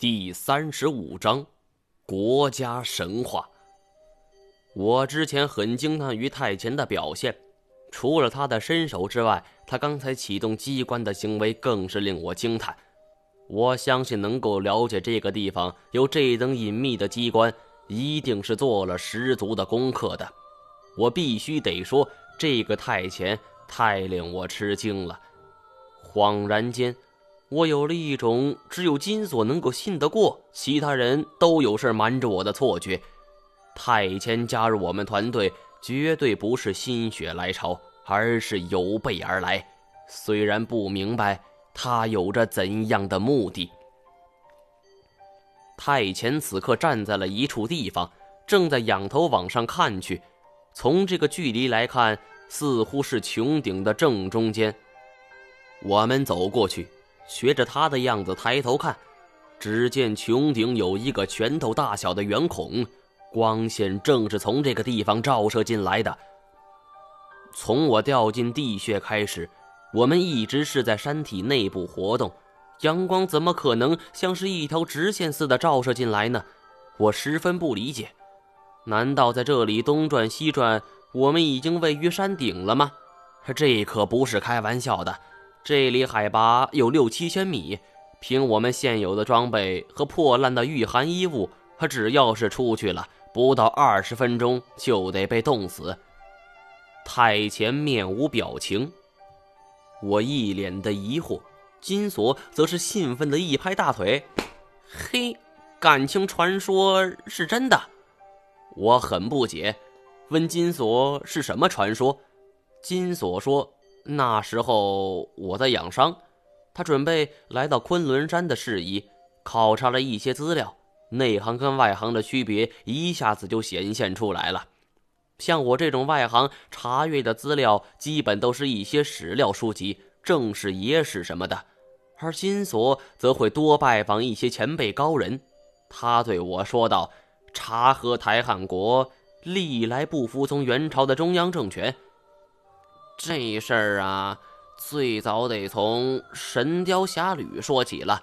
第三十五章，国家神话。我之前很惊叹于太前的表现，除了他的身手之外，他刚才启动机关的行为更是令我惊叹。我相信能够了解这个地方有这等隐秘的机关，一定是做了十足的功课的。我必须得说，这个太前太令我吃惊了。恍然间。我有了一种只有金锁能够信得过，其他人都有事瞒着我的错觉。太谦加入我们团队，绝对不是心血来潮，而是有备而来。虽然不明白他有着怎样的目的。太谦此刻站在了一处地方，正在仰头往上看去。从这个距离来看，似乎是穹顶的正中间。我们走过去。学着他的样子抬头看，只见穹顶有一个拳头大小的圆孔，光线正是从这个地方照射进来的。从我掉进地穴开始，我们一直是在山体内部活动，阳光怎么可能像是一条直线似的照射进来呢？我十分不理解。难道在这里东转西转，我们已经位于山顶了吗？这可不是开玩笑的。这里海拔有六七千米，凭我们现有的装备和破烂的御寒衣物，他只要是出去了，不到二十分钟就得被冻死。太前面无表情，我一脸的疑惑，金锁则是兴奋的一拍大腿：“嘿，感情传说是真的？”我很不解，问金锁是什么传说。金锁说。那时候我在养伤，他准备来到昆仑山的事宜，考察了一些资料，内行跟外行的区别一下子就显现出来了。像我这种外行查阅的资料，基本都是一些史料书籍、正史、野史什么的，而金锁则会多拜访一些前辈高人。他对我说道：“察合台汗国历来不服从元朝的中央政权。”这事儿啊，最早得从《神雕侠侣》说起了。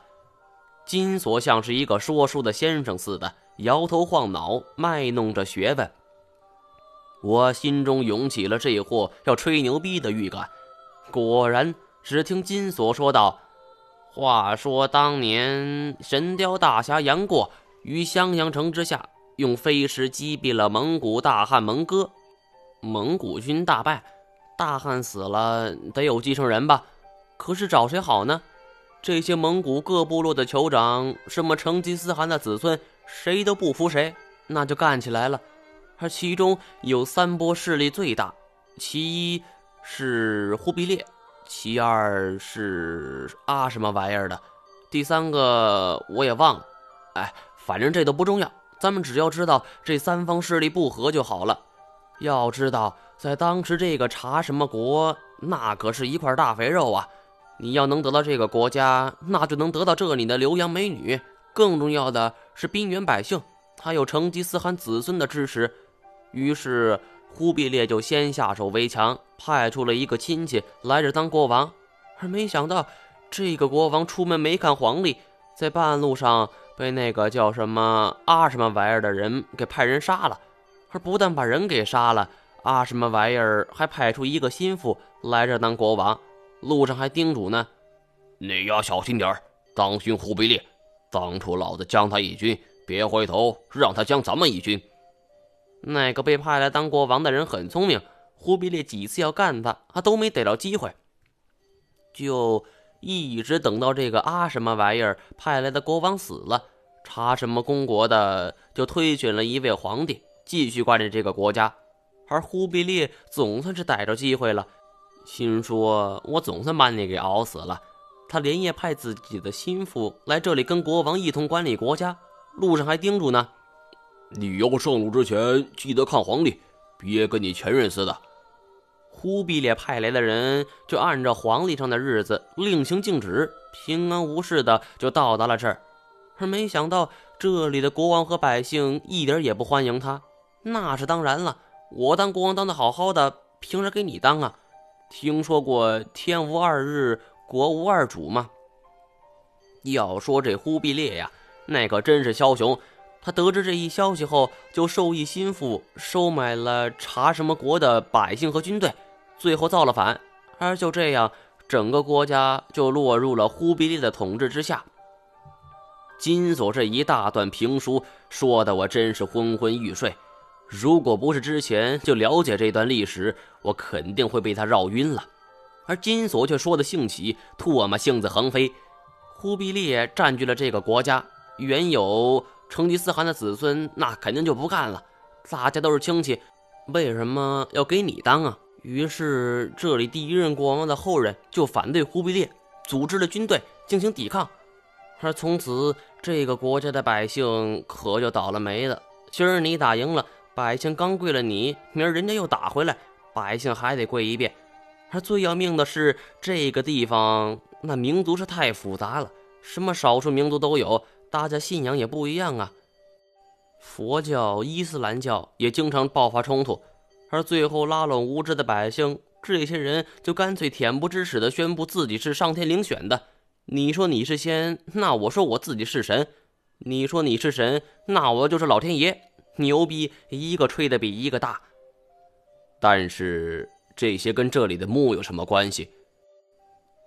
金锁像是一个说书的先生似的，摇头晃脑，卖弄着学问。我心中涌起了这货要吹牛逼的预感。果然，只听金锁说道：“话说当年，神雕大侠杨过于襄阳城之下，用飞石击毙了蒙古大汉蒙哥，蒙古军大败。”大汉死了，得有继承人吧？可是找谁好呢？这些蒙古各部落的酋长，什么成吉思汗的子孙，谁都不服谁，那就干起来了。而其中有三波势力最大，其一是忽必烈，其二是啊什么玩意儿的，第三个我也忘了。哎，反正这都不重要，咱们只要知道这三方势力不和就好了。要知道。在当时，这个查什么国，那可是一块大肥肉啊！你要能得到这个国家，那就能得到这里的留洋美女，更重要的是兵员百姓，还有成吉思汗子孙的支持。于是，忽必烈就先下手为强，派出了一个亲戚来这当国王。而没想到，这个国王出门没看黄历，在半路上被那个叫什么阿什么玩意儿的人给派人杀了。而不但把人给杀了。啊，什么玩意儿？还派出一个心腹来这当国王，路上还叮嘱呢：“你要小心点当心忽必烈。当初老子将他一军，别回头让他将咱们一军。”那个被派来当国王的人很聪明，忽必烈几次要干他，他都没逮着机会，就一直等到这个啊什么玩意儿派来的国王死了，查什么公国的就推选了一位皇帝，继续管理这个国家。而忽必烈总算是逮着机会了，心说：“我总算把你给熬死了。”他连夜派自己的心腹来这里跟国王一同管理国家，路上还叮嘱呢：“你要上路之前记得看皇帝，别跟你前任似的。”忽必烈派来的人就按照皇历上的日子令行禁止，平安无事的就到达了这儿。而没想到这里的国王和百姓一点也不欢迎他，那是当然了。我当国王当的好好的，凭啥给你当啊？听说过天无二日，国无二主吗？要说这忽必烈呀，那可真是枭雄。他得知这一消息后，就授意心腹收买了查什么国的百姓和军队，最后造了反。而就这样，整个国家就落入了忽必烈的统治之下。金锁这一大段评书说的我真是昏昏欲睡。如果不是之前就了解这段历史，我肯定会被他绕晕了。而金锁却说的兴起，唾沫星子横飞。忽必烈占据了这个国家，原有成吉思汗的子孙那肯定就不干了。大家都是亲戚，为什么要给你当啊？于是这里第一任国王的后人就反对忽必烈，组织了军队进行抵抗。而从此，这个国家的百姓可就倒了霉了。今儿你打赢了。百姓刚跪了你，明儿人家又打回来，百姓还得跪一遍。而最要命的是，这个地方那民族是太复杂了，什么少数民族都有，大家信仰也不一样啊。佛教、伊斯兰教也经常爆发冲突，而最后拉拢无知的百姓，这些人就干脆恬不知耻地宣布自己是上天遴选的。你说你是仙，那我说我自己是神；你说你是神，那我就是老天爷。牛逼，一个吹的比一个大。但是这些跟这里的墓有什么关系？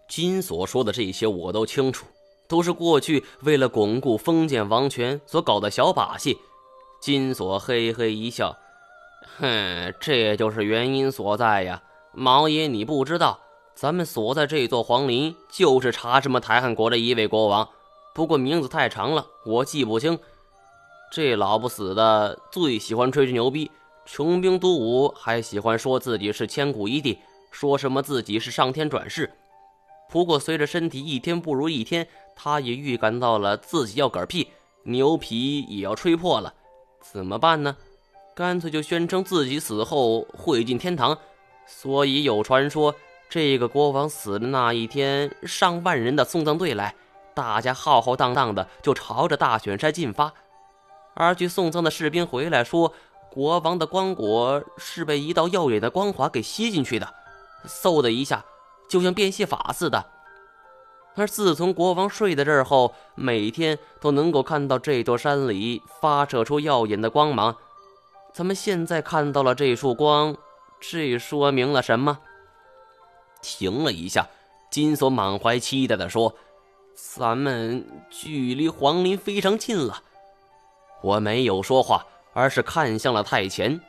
金锁说的这些我都清楚，都是过去为了巩固封建王权所搞的小把戏。金锁嘿嘿一笑，哼，这就是原因所在呀。毛爷，你不知道，咱们所在这座皇陵就是查什么台汉国的一位国王，不过名字太长了，我记不清。这老不死的最喜欢吹吹牛逼，穷兵黩武，还喜欢说自己是千古一帝，说什么自己是上天转世。不过随着身体一天不如一天，他也预感到了自己要嗝屁，牛皮也要吹破了。怎么办呢？干脆就宣称自己死后会进天堂。所以有传说，这个国王死的那一天，上万人的送葬队来，大家浩浩荡荡的就朝着大选山进发。而去送葬的士兵回来说，国王的棺椁是被一道耀眼的光华给吸进去的，嗖的一下，就像变戏法似的。而自从国王睡在这儿后，每天都能够看到这座山里发射出耀眼的光芒。咱们现在看到了这束光，这说明了什么？停了一下，金锁满怀期待地说：“咱们距离皇陵非常近了。”我没有说话，而是看向了太前。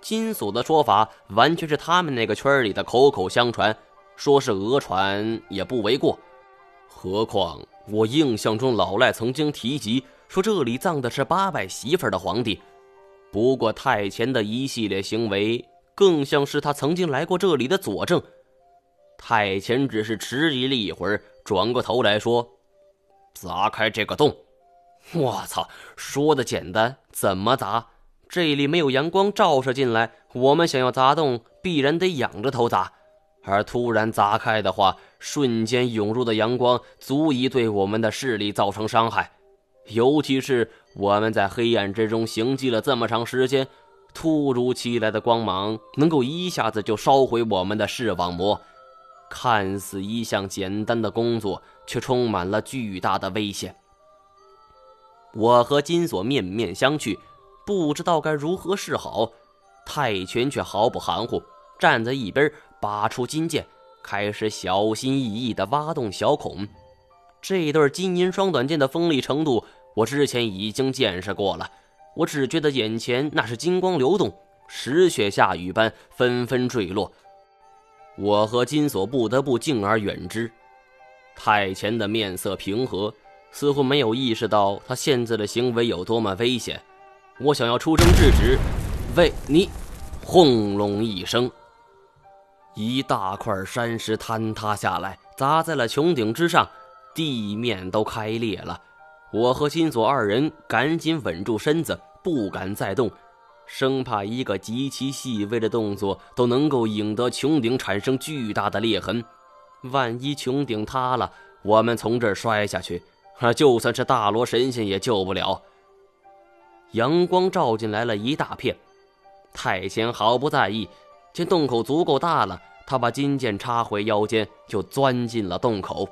金锁的说法完全是他们那个圈里的口口相传，说是讹传也不为过。何况我印象中老赖曾经提及说这里葬的是八百媳妇的皇帝。不过太前的一系列行为更像是他曾经来过这里的佐证。太前只是迟疑了一会儿，转过头来说：“砸开这个洞。” 我操！说的简单，怎么砸？这里没有阳光照射进来，我们想要砸洞，必然得仰着头砸。而突然砸开的话，瞬间涌入的阳光足以对我们的视力造成伤害。尤其是我们在黑暗之中行迹了这么长时间，突如其来的光芒能够一下子就烧毁我们的视网膜。看似一项简单的工作，却充满了巨大的危险。我和金锁面面相觑，不知道该如何是好。泰拳却毫不含糊，站在一边，拔出金剑，开始小心翼翼地挖洞小孔。这对金银双短剑的锋利程度，我之前已经见识过了。我只觉得眼前那是金光流动，石雪下雨般纷纷坠落。我和金锁不得不敬而远之。太前的面色平和。似乎没有意识到他现在的行为有多么危险。我想要出声制止，喂你！轰隆一声，一大块山石坍塌下来，砸在了穹顶之上，地面都开裂了。我和金锁二人赶紧稳住身子，不敢再动，生怕一个极其细微的动作都能够引得穹顶产生巨大的裂痕。万一穹顶塌了，我们从这儿摔下去。啊！就算是大罗神仙也救不了。阳光照进来了一大片，太前毫不在意，见洞口足够大了，他把金剑插回腰间，就钻进了洞口。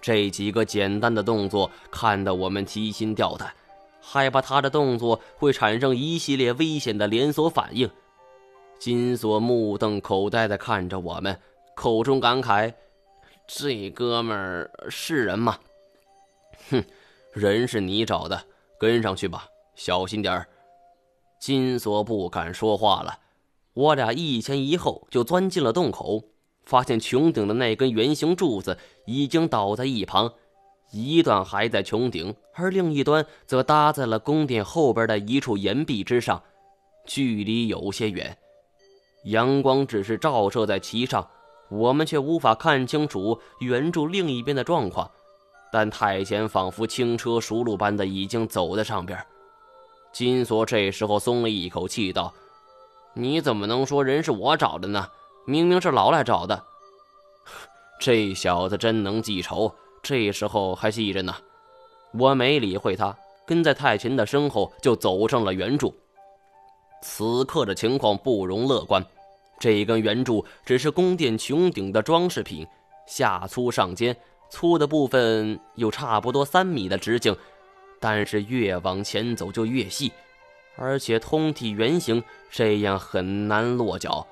这几个简单的动作看得我们提心吊胆，害怕他的动作会产生一系列危险的连锁反应。金锁目瞪口呆地看着我们，口中感慨：“这哥们儿是人吗？”“哼，人是你找的，跟上去吧，小心点儿。”金锁不敢说话了。我俩一前一后就钻进了洞口，发现穹顶的那根圆形柱子已经倒在一旁，一段还在穹顶，而另一端则搭在了宫殿后边的一处岩壁之上，距离有些远。阳光只是照射在其上，我们却无法看清楚圆柱另一边的状况。但太前仿佛轻车熟路般的已经走在上边。金锁这时候松了一口气，道。你怎么能说人是我找的呢？明明是老赖找的。这小子真能记仇，这时候还记着呢。我没理会他，跟在太秦的身后就走上了圆柱。此刻的情况不容乐观，这根圆柱只是宫殿穹顶的装饰品，下粗上尖，粗的部分有差不多三米的直径，但是越往前走就越细。而且通体圆形，这样很难落脚。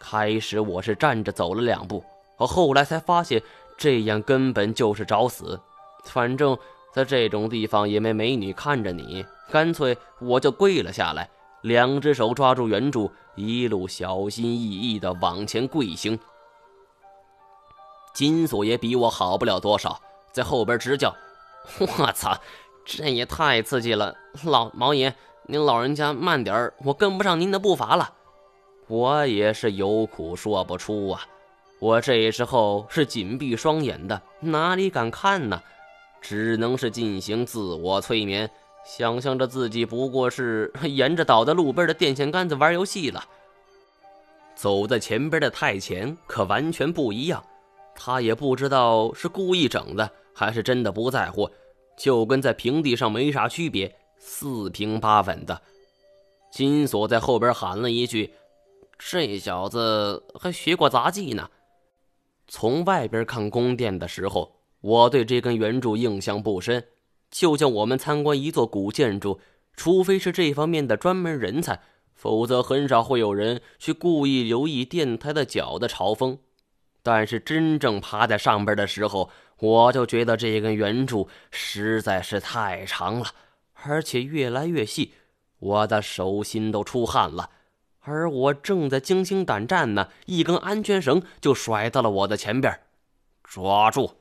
开始我是站着走了两步，可后来才发现这样根本就是找死。反正在这种地方也没美女看着你，干脆我就跪了下来，两只手抓住圆柱，一路小心翼翼地往前跪行。金锁也比我好不了多少，在后边直叫：“ 我操，这也太刺激了，老毛爷！”您老人家慢点儿，我跟不上您的步伐了。我也是有苦说不出啊。我这时候是紧闭双眼的，哪里敢看呢？只能是进行自我催眠，想象着自己不过是 沿着倒在路边的电线杆子玩游戏了。走在前边的太前可完全不一样，他也不知道是故意整的，还是真的不在乎，就跟在平地上没啥区别。四平八稳的，金锁在后边喊了一句：“这小子还学过杂技呢。”从外边看宫殿的时候，我对这根圆柱印象不深，就像我们参观一座古建筑，除非是这方面的专门人才，否则很少会有人去故意留意殿台的角的朝风。但是真正爬在上边的时候，我就觉得这根圆柱实在是太长了。而且越来越细，我的手心都出汗了。而我正在惊心胆战呢，一根安全绳就甩到了我的前边，抓住！